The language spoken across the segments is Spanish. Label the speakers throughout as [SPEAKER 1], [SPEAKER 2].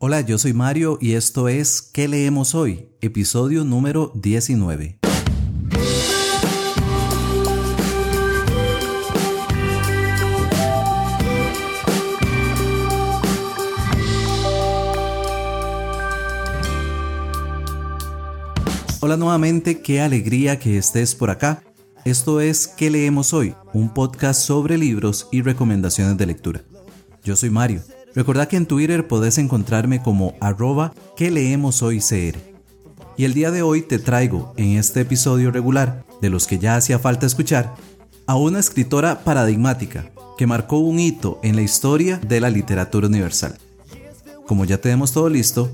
[SPEAKER 1] Hola, yo soy Mario y esto es ¿Qué leemos hoy? Episodio número 19. Hola nuevamente, qué alegría que estés por acá. Esto es ¿Qué leemos hoy? Un podcast sobre libros y recomendaciones de lectura. Yo soy Mario Recordad que en Twitter podés encontrarme como arroba que leemos hoy CR. Y el día de hoy te traigo en este episodio regular, de los que ya hacía falta escuchar, a una escritora paradigmática que marcó un hito en la historia de la literatura universal. Como ya tenemos todo listo,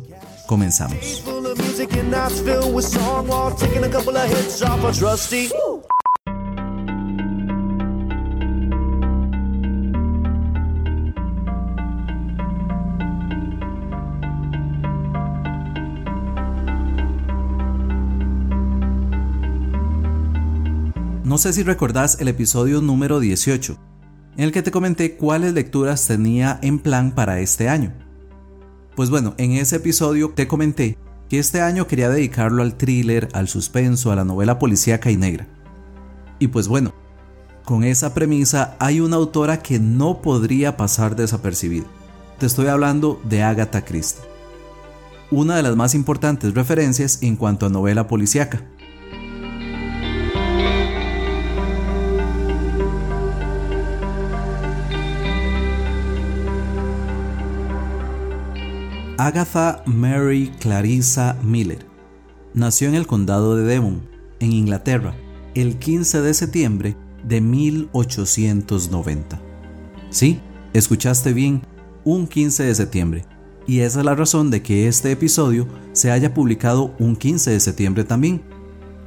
[SPEAKER 1] comenzamos. No sé si recordás el episodio número 18, en el que te comenté cuáles lecturas tenía en plan para este año. Pues bueno, en ese episodio te comenté que este año quería dedicarlo al thriller, al suspenso, a la novela policíaca y negra. Y pues bueno, con esa premisa hay una autora que no podría pasar desapercibida. Te estoy hablando de Agatha Christie. Una de las más importantes referencias en cuanto a novela policíaca. Agatha Mary Clarissa Miller nació en el condado de Devon, en Inglaterra, el 15 de septiembre de 1890. Sí, escuchaste bien, un 15 de septiembre. Y esa es la razón de que este episodio se haya publicado un 15 de septiembre también.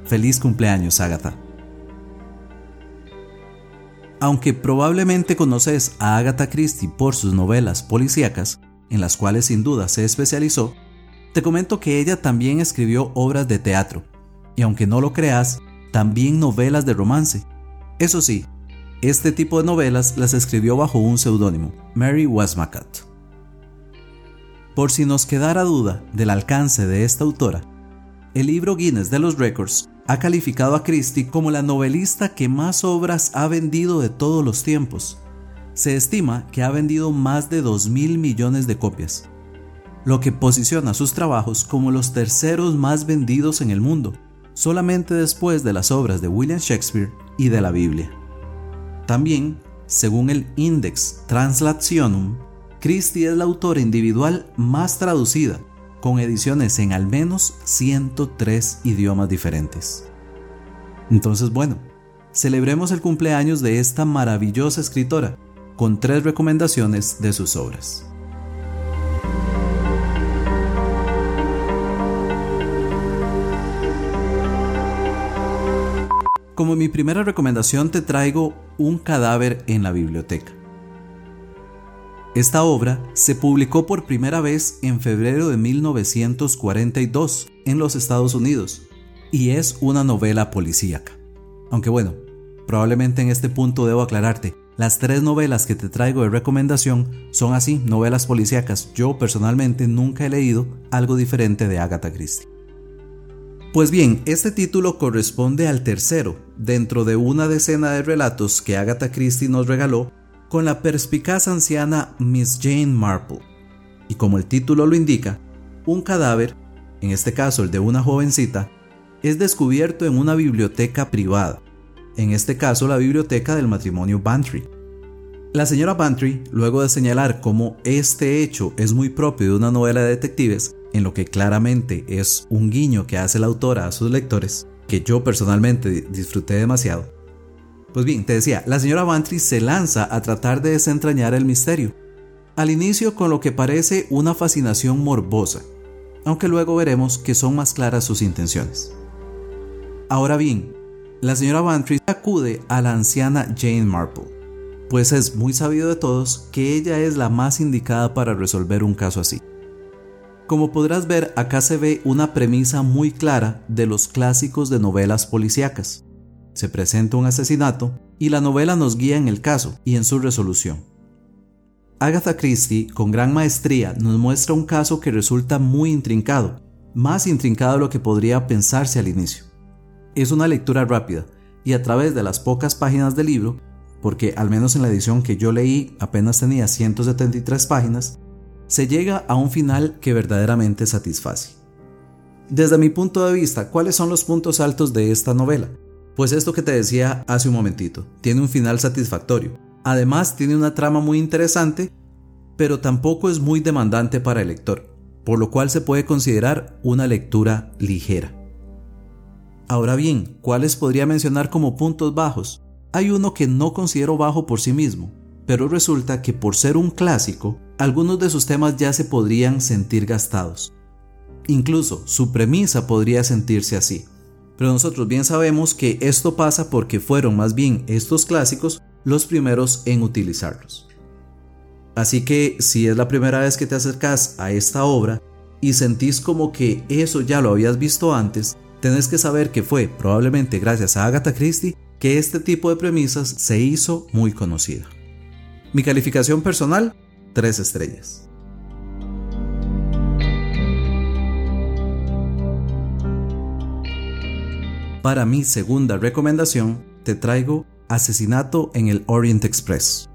[SPEAKER 1] Feliz cumpleaños, Agatha. Aunque probablemente conoces a Agatha Christie por sus novelas policíacas, en las cuales sin duda se especializó, te comento que ella también escribió obras de teatro, y aunque no lo creas, también novelas de romance. Eso sí, este tipo de novelas las escribió bajo un seudónimo, Mary Westmacott. Por si nos quedara duda del alcance de esta autora, el libro Guinness de los Records ha calificado a Christie como la novelista que más obras ha vendido de todos los tiempos, se estima que ha vendido más de 2 mil millones de copias, lo que posiciona sus trabajos como los terceros más vendidos en el mundo, solamente después de las obras de William Shakespeare y de la Biblia. También, según el Index Translationum, Christie es la autora individual más traducida, con ediciones en al menos 103 idiomas diferentes. Entonces, bueno, celebremos el cumpleaños de esta maravillosa escritora, con tres recomendaciones de sus obras. Como mi primera recomendación te traigo Un cadáver en la biblioteca. Esta obra se publicó por primera vez en febrero de 1942 en los Estados Unidos y es una novela policíaca. Aunque bueno, probablemente en este punto debo aclararte, las tres novelas que te traigo de recomendación son así, novelas policíacas. Yo personalmente nunca he leído algo diferente de Agatha Christie. Pues bien, este título corresponde al tercero, dentro de una decena de relatos que Agatha Christie nos regaló con la perspicaz anciana Miss Jane Marple. Y como el título lo indica, un cadáver, en este caso el de una jovencita, es descubierto en una biblioteca privada, en este caso la biblioteca del matrimonio Bantry. La señora Bantry, luego de señalar cómo este hecho es muy propio de una novela de detectives, en lo que claramente es un guiño que hace la autora a sus lectores, que yo personalmente disfruté demasiado. Pues bien, te decía, la señora Bantry se lanza a tratar de desentrañar el misterio, al inicio con lo que parece una fascinación morbosa, aunque luego veremos que son más claras sus intenciones. Ahora bien, la señora Bantry acude a la anciana Jane Marple, pues es muy sabido de todos que ella es la más indicada para resolver un caso así. Como podrás ver, acá se ve una premisa muy clara de los clásicos de novelas policíacas. Se presenta un asesinato y la novela nos guía en el caso y en su resolución. Agatha Christie, con gran maestría, nos muestra un caso que resulta muy intrincado, más intrincado de lo que podría pensarse al inicio. Es una lectura rápida, y a través de las pocas páginas del libro, porque al menos en la edición que yo leí apenas tenía 173 páginas, se llega a un final que verdaderamente satisface. Desde mi punto de vista, ¿cuáles son los puntos altos de esta novela? Pues esto que te decía hace un momentito, tiene un final satisfactorio. Además tiene una trama muy interesante, pero tampoco es muy demandante para el lector, por lo cual se puede considerar una lectura ligera. Ahora bien, ¿cuáles podría mencionar como puntos bajos? Hay uno que no considero bajo por sí mismo, pero resulta que por ser un clásico, algunos de sus temas ya se podrían sentir gastados. Incluso su premisa podría sentirse así. Pero nosotros bien sabemos que esto pasa porque fueron más bien estos clásicos los primeros en utilizarlos. Así que si es la primera vez que te acercas a esta obra y sentís como que eso ya lo habías visto antes, tenés que saber que fue probablemente gracias a Agatha Christie que este tipo de premisas se hizo muy conocida. Mi calificación personal, 3 estrellas. Para mi segunda recomendación, te traigo Asesinato en el Orient Express.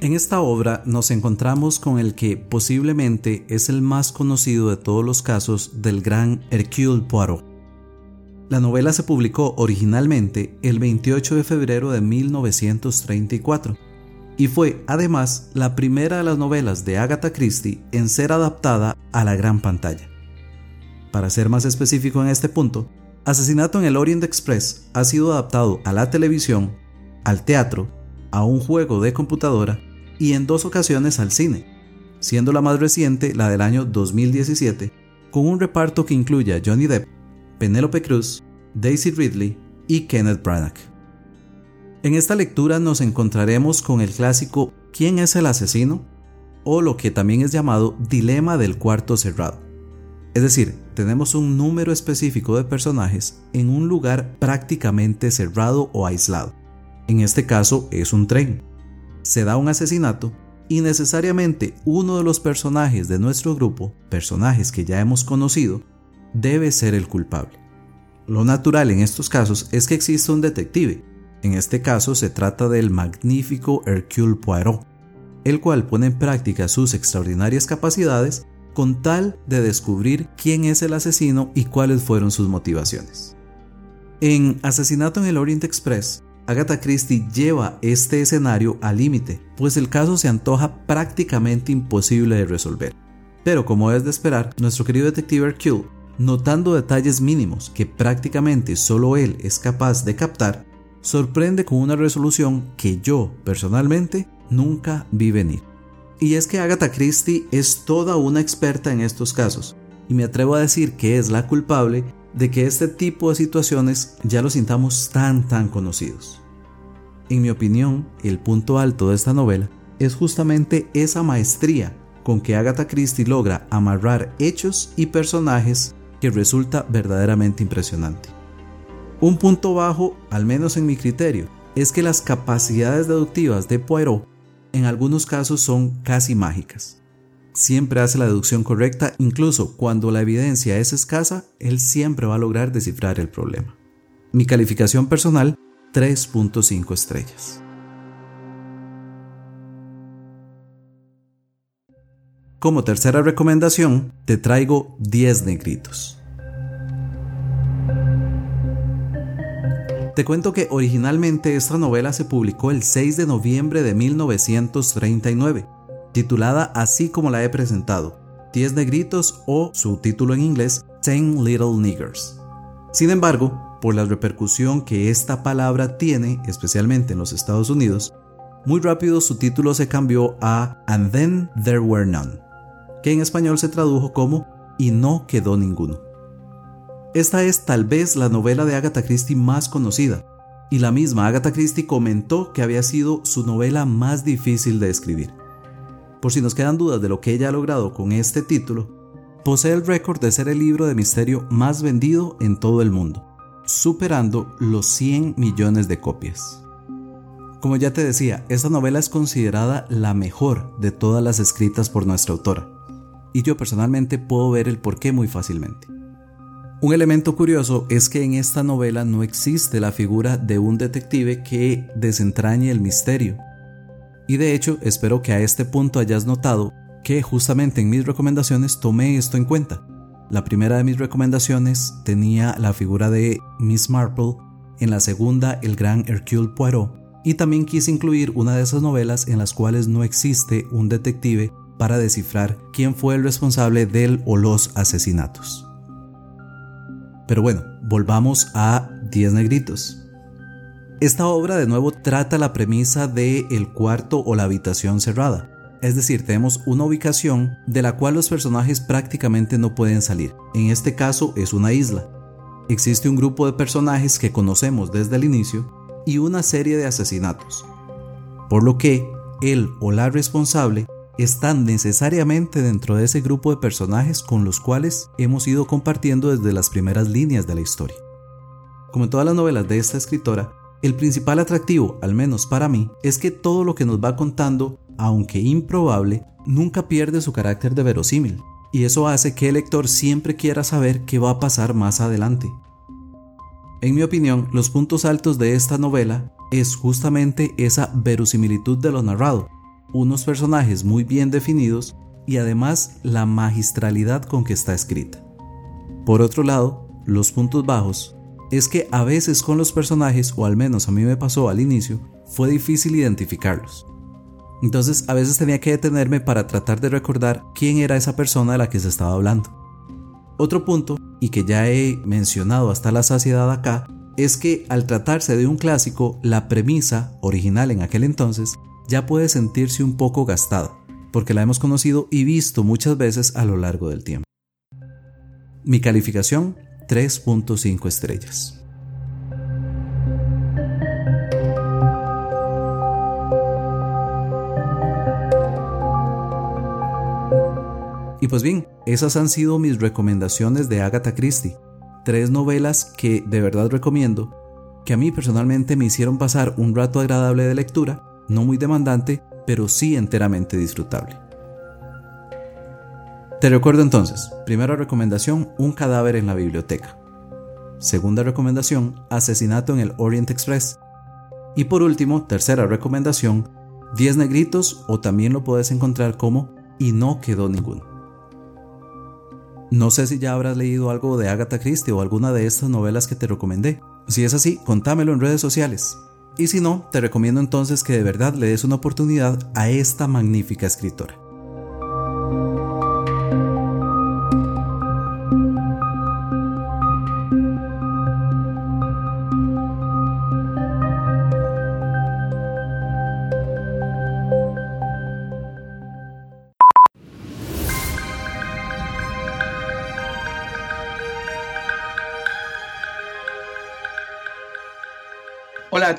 [SPEAKER 1] En esta obra nos encontramos con el que posiblemente es el más conocido de todos los casos del gran Hercule Poirot. La novela se publicó originalmente el 28 de febrero de 1934 y fue además la primera de las novelas de Agatha Christie en ser adaptada a la gran pantalla. Para ser más específico en este punto, Asesinato en el Orient Express ha sido adaptado a la televisión, al teatro, a un juego de computadora y en dos ocasiones al cine, siendo la más reciente la del año 2017, con un reparto que incluye a Johnny Depp, Penelope Cruz, Daisy Ridley y Kenneth Branagh. En esta lectura nos encontraremos con el clásico ¿Quién es el asesino? o lo que también es llamado Dilema del cuarto cerrado. Es decir, tenemos un número específico de personajes en un lugar prácticamente cerrado o aislado. En este caso es un tren. Se da un asesinato y necesariamente uno de los personajes de nuestro grupo, personajes que ya hemos conocido, debe ser el culpable. Lo natural en estos casos es que exista un detective. En este caso se trata del magnífico Hercule Poirot, el cual pone en práctica sus extraordinarias capacidades con tal de descubrir quién es el asesino y cuáles fueron sus motivaciones. En Asesinato en el Orient Express, Agatha Christie lleva este escenario al límite, pues el caso se antoja prácticamente imposible de resolver. Pero como es de esperar, nuestro querido detective Hercule notando detalles mínimos que prácticamente solo él es capaz de captar, sorprende con una resolución que yo, personalmente, nunca vi venir. Y es que Agatha Christie es toda una experta en estos casos, y me atrevo a decir que es la culpable de que este tipo de situaciones ya lo sintamos tan tan conocidos. En mi opinión, el punto alto de esta novela es justamente esa maestría con que Agatha Christie logra amarrar hechos y personajes que resulta verdaderamente impresionante. Un punto bajo, al menos en mi criterio, es que las capacidades deductivas de Poirot en algunos casos son casi mágicas. Siempre hace la deducción correcta, incluso cuando la evidencia es escasa, él siempre va a lograr descifrar el problema. Mi calificación personal, 3.5 estrellas. Como tercera recomendación, te traigo 10 negritos. Te cuento que originalmente esta novela se publicó el 6 de noviembre de 1939, titulada así como la he presentado, 10 negritos o su título en inglés, Ten Little Niggers. Sin embargo, por la repercusión que esta palabra tiene, especialmente en los Estados Unidos, muy rápido su título se cambió a And Then There Were None que en español se tradujo como Y no quedó ninguno. Esta es tal vez la novela de Agatha Christie más conocida, y la misma Agatha Christie comentó que había sido su novela más difícil de escribir. Por si nos quedan dudas de lo que ella ha logrado con este título, posee el récord de ser el libro de misterio más vendido en todo el mundo, superando los 100 millones de copias. Como ya te decía, esta novela es considerada la mejor de todas las escritas por nuestra autora, y yo personalmente puedo ver el porqué muy fácilmente. Un elemento curioso es que en esta novela no existe la figura de un detective que desentrañe el misterio. Y de hecho, espero que a este punto hayas notado que justamente en mis recomendaciones tomé esto en cuenta. La primera de mis recomendaciones tenía la figura de Miss Marple, en la segunda el gran Hercule Poirot, y también quise incluir una de esas novelas en las cuales no existe un detective para descifrar quién fue el responsable del o los asesinatos. Pero bueno, volvamos a 10 negritos. Esta obra de nuevo trata la premisa de el cuarto o la habitación cerrada. Es decir, tenemos una ubicación de la cual los personajes prácticamente no pueden salir. En este caso es una isla. Existe un grupo de personajes que conocemos desde el inicio y una serie de asesinatos. Por lo que él o la responsable están necesariamente dentro de ese grupo de personajes con los cuales hemos ido compartiendo desde las primeras líneas de la historia. Como en todas las novelas de esta escritora, el principal atractivo, al menos para mí, es que todo lo que nos va contando, aunque improbable, nunca pierde su carácter de verosímil, y eso hace que el lector siempre quiera saber qué va a pasar más adelante. En mi opinión, los puntos altos de esta novela es justamente esa verosimilitud de lo narrado, unos personajes muy bien definidos y además la magistralidad con que está escrita. Por otro lado, los puntos bajos es que a veces con los personajes, o al menos a mí me pasó al inicio, fue difícil identificarlos. Entonces a veces tenía que detenerme para tratar de recordar quién era esa persona de la que se estaba hablando. Otro punto, y que ya he mencionado hasta la saciedad acá, es que al tratarse de un clásico, la premisa, original en aquel entonces, ya puede sentirse un poco gastada, porque la hemos conocido y visto muchas veces a lo largo del tiempo. Mi calificación, 3.5 estrellas. Y pues bien, esas han sido mis recomendaciones de Agatha Christie. Tres novelas que de verdad recomiendo, que a mí personalmente me hicieron pasar un rato agradable de lectura no muy demandante, pero sí enteramente disfrutable. Te recuerdo entonces, primera recomendación, un cadáver en la biblioteca. Segunda recomendación, asesinato en el Orient Express. Y por último, tercera recomendación, 10 negritos o también lo puedes encontrar como y no quedó ninguno. No sé si ya habrás leído algo de Agatha Christie o alguna de estas novelas que te recomendé. Si es así, contámelo en redes sociales. Y si no, te recomiendo entonces que de verdad le des una oportunidad a esta magnífica escritora.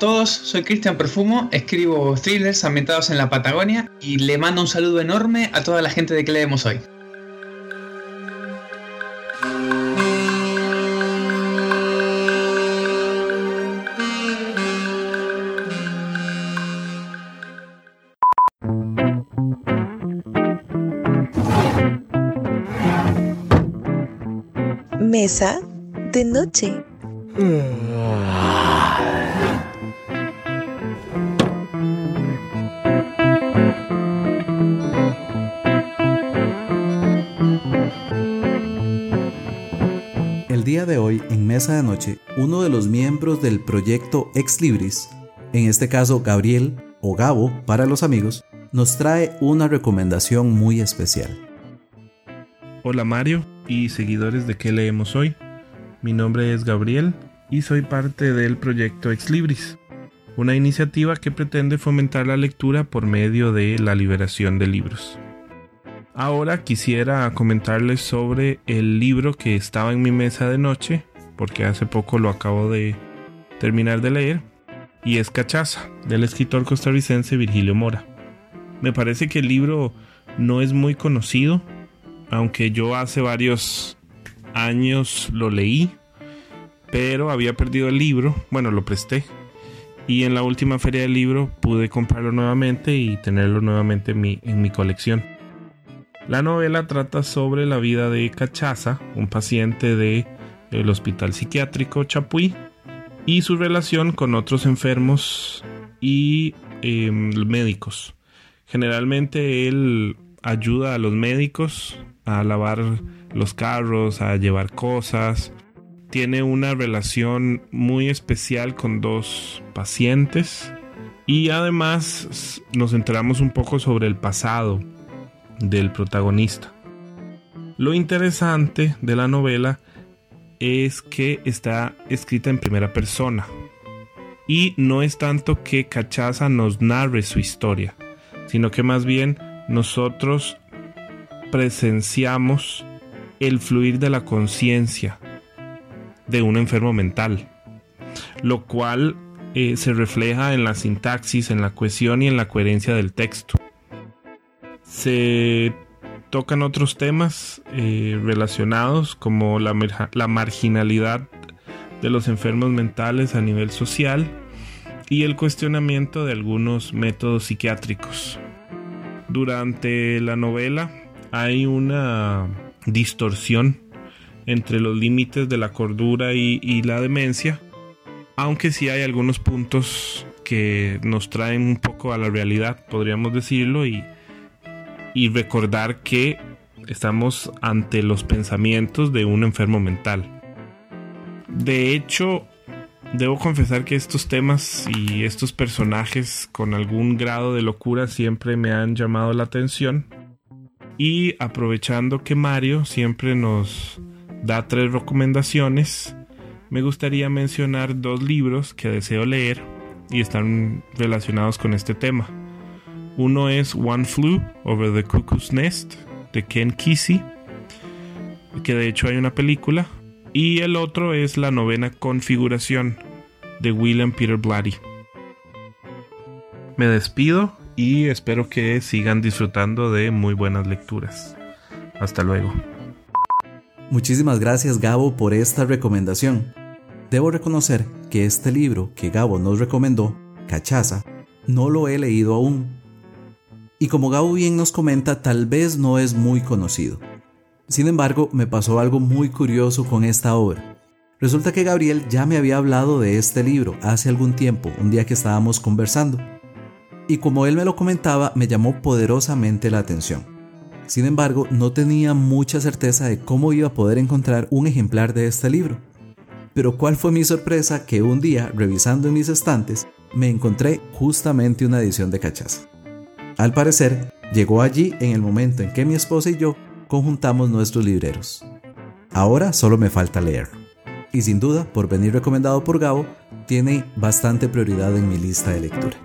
[SPEAKER 2] Todos, soy Cristian Perfumo, escribo thrillers ambientados en la Patagonia y le mando un saludo enorme a toda la gente de que leemos hoy.
[SPEAKER 3] Mesa de noche.
[SPEAKER 1] de de Noche, uno de los miembros del proyecto Ex Libris, en este caso Gabriel o Gabo para los amigos, nos trae una recomendación muy especial.
[SPEAKER 4] Hola Mario y seguidores de qué leemos hoy. Mi nombre es Gabriel y soy parte del proyecto Ex Libris, una iniciativa que pretende fomentar la lectura por medio de la liberación de libros. Ahora quisiera comentarles sobre el libro que estaba en mi mesa de noche, porque hace poco lo acabo de terminar de leer, y es Cachaza, del escritor costarricense Virgilio Mora. Me parece que el libro no es muy conocido, aunque yo hace varios años lo leí, pero había perdido el libro, bueno, lo presté, y en la última feria del libro pude comprarlo nuevamente y tenerlo nuevamente en mi, en mi colección. La novela trata sobre la vida de Cachaza, un paciente del el hospital psiquiátrico Chapuí, y su relación con otros enfermos y em, médicos. Generalmente él ayuda a los médicos a lavar los carros, a llevar cosas. Tiene una relación muy especial con dos pacientes y además nos enteramos un poco sobre el pasado del protagonista. Lo interesante de la novela es que está escrita en primera persona y no es tanto que Cachaza nos narre su historia, sino que más bien nosotros presenciamos el fluir de la conciencia de un enfermo mental, lo cual eh, se refleja en la sintaxis, en la cohesión y en la coherencia del texto. Se tocan otros temas eh, relacionados como la, la marginalidad de los enfermos mentales a nivel social y el cuestionamiento de algunos métodos psiquiátricos. Durante la novela hay una distorsión entre los límites de la cordura y, la demencia, aunque sí hay algunos puntos que nos traen un poco a la realidad, podríamos decirlo, y, y recordar que estamos ante los pensamientos de un enfermo mental. De hecho, debo confesar que estos temas y estos personajes con algún grado de locura siempre me han llamado la atención y aprovechando que Mario siempre nos da tres recomendaciones, me gustaría mencionar dos libros que deseo leer y están relacionados con este tema. Uno es One Flew Over the Cuckoo's Nest de Ken Kesey, que de hecho hay una película, y el otro es La novena configuración de William Peter Blatty. Me despido y espero que sigan disfrutando de muy buenas lecturas. Hasta luego.
[SPEAKER 1] Muchísimas gracias Gabo por esta recomendación. Debo reconocer que este libro que Gabo nos recomendó, Cachaza, no lo he leído aún. Y como Gabo bien nos comenta, tal vez no es muy conocido. Sin embargo, me pasó algo muy curioso con esta obra. Resulta que Gabriel ya me había hablado de este libro hace algún tiempo, un día que estábamos conversando y como él me lo comentaba me llamó poderosamente la atención. Sin embargo, no tenía mucha certeza de cómo iba a poder encontrar un ejemplar de este libro. Pero cuál fue mi sorpresa que un día, revisando en mis estantes, me encontré justamente una edición de Cachaza. Al parecer, llegó allí en el momento en que mi esposa y yo conjuntamos nuestros libreros. Ahora solo me falta leerlo. Y sin duda, por venir recomendado por Gabo, tiene bastante prioridad en mi lista de lectura.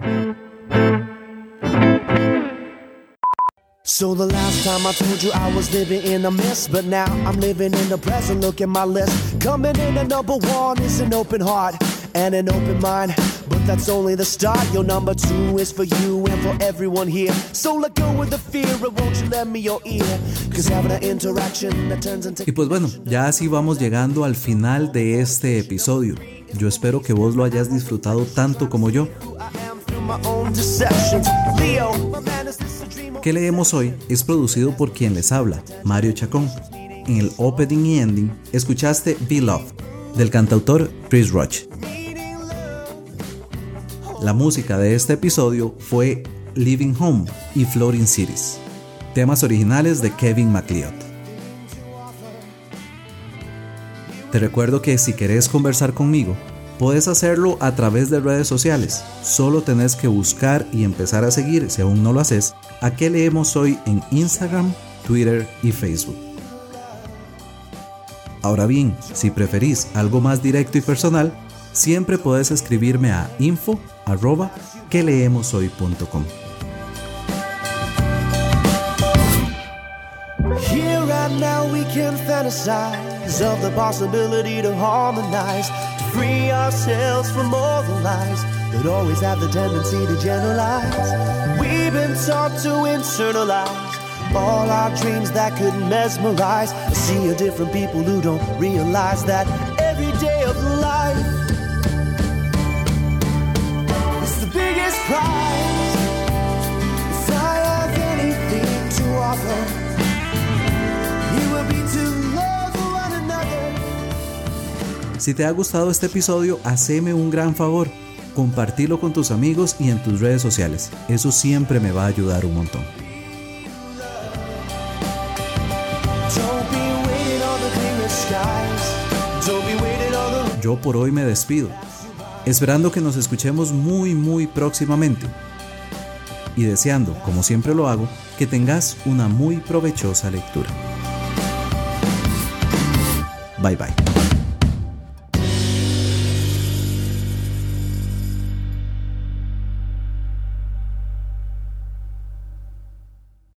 [SPEAKER 1] So the last time I told you I was living in a mess, but now I'm living in the present. Look at my list. Coming in at number one is an open heart and an open mind. But that's only the start. Your number two is for you and for everyone here. So let go of the fear won't you lend me your ear? Cause having an interaction that turns into. Y pues bueno, ya así vamos llegando al final de este episodio. Yo espero que vos lo hayas disfrutado tanto como yo. ¿Qué leemos hoy? Es producido por quien les habla, Mario Chacón. En el opening y ending escuchaste Be Love, del cantautor Chris Roach. La música de este episodio fue Living Home y Floating Cities, temas originales de Kevin MacLeod. Te recuerdo que si querés conversar conmigo, Puedes hacerlo a través de redes sociales. Solo tenés que buscar y empezar a seguir, si aún no lo haces, a qué leemos hoy en Instagram, Twitter y Facebook. Ahora bien, si preferís algo más directo y personal, siempre puedes escribirme a info arroba que leemoshoy.com. Here and now we can fantasize of the possibility to harmonize. free ourselves from all the lies that always have the tendency to generalize. We've been taught to internalize all our dreams that could mesmerize. I see a different people who don't realize that Si te ha gustado este episodio, haceme un gran favor. Compartilo con tus amigos y en tus redes sociales. Eso siempre me va a ayudar un montón. Yo por hoy me despido, esperando que nos escuchemos muy muy próximamente y deseando, como siempre lo hago, que tengas una muy provechosa lectura. Bye bye.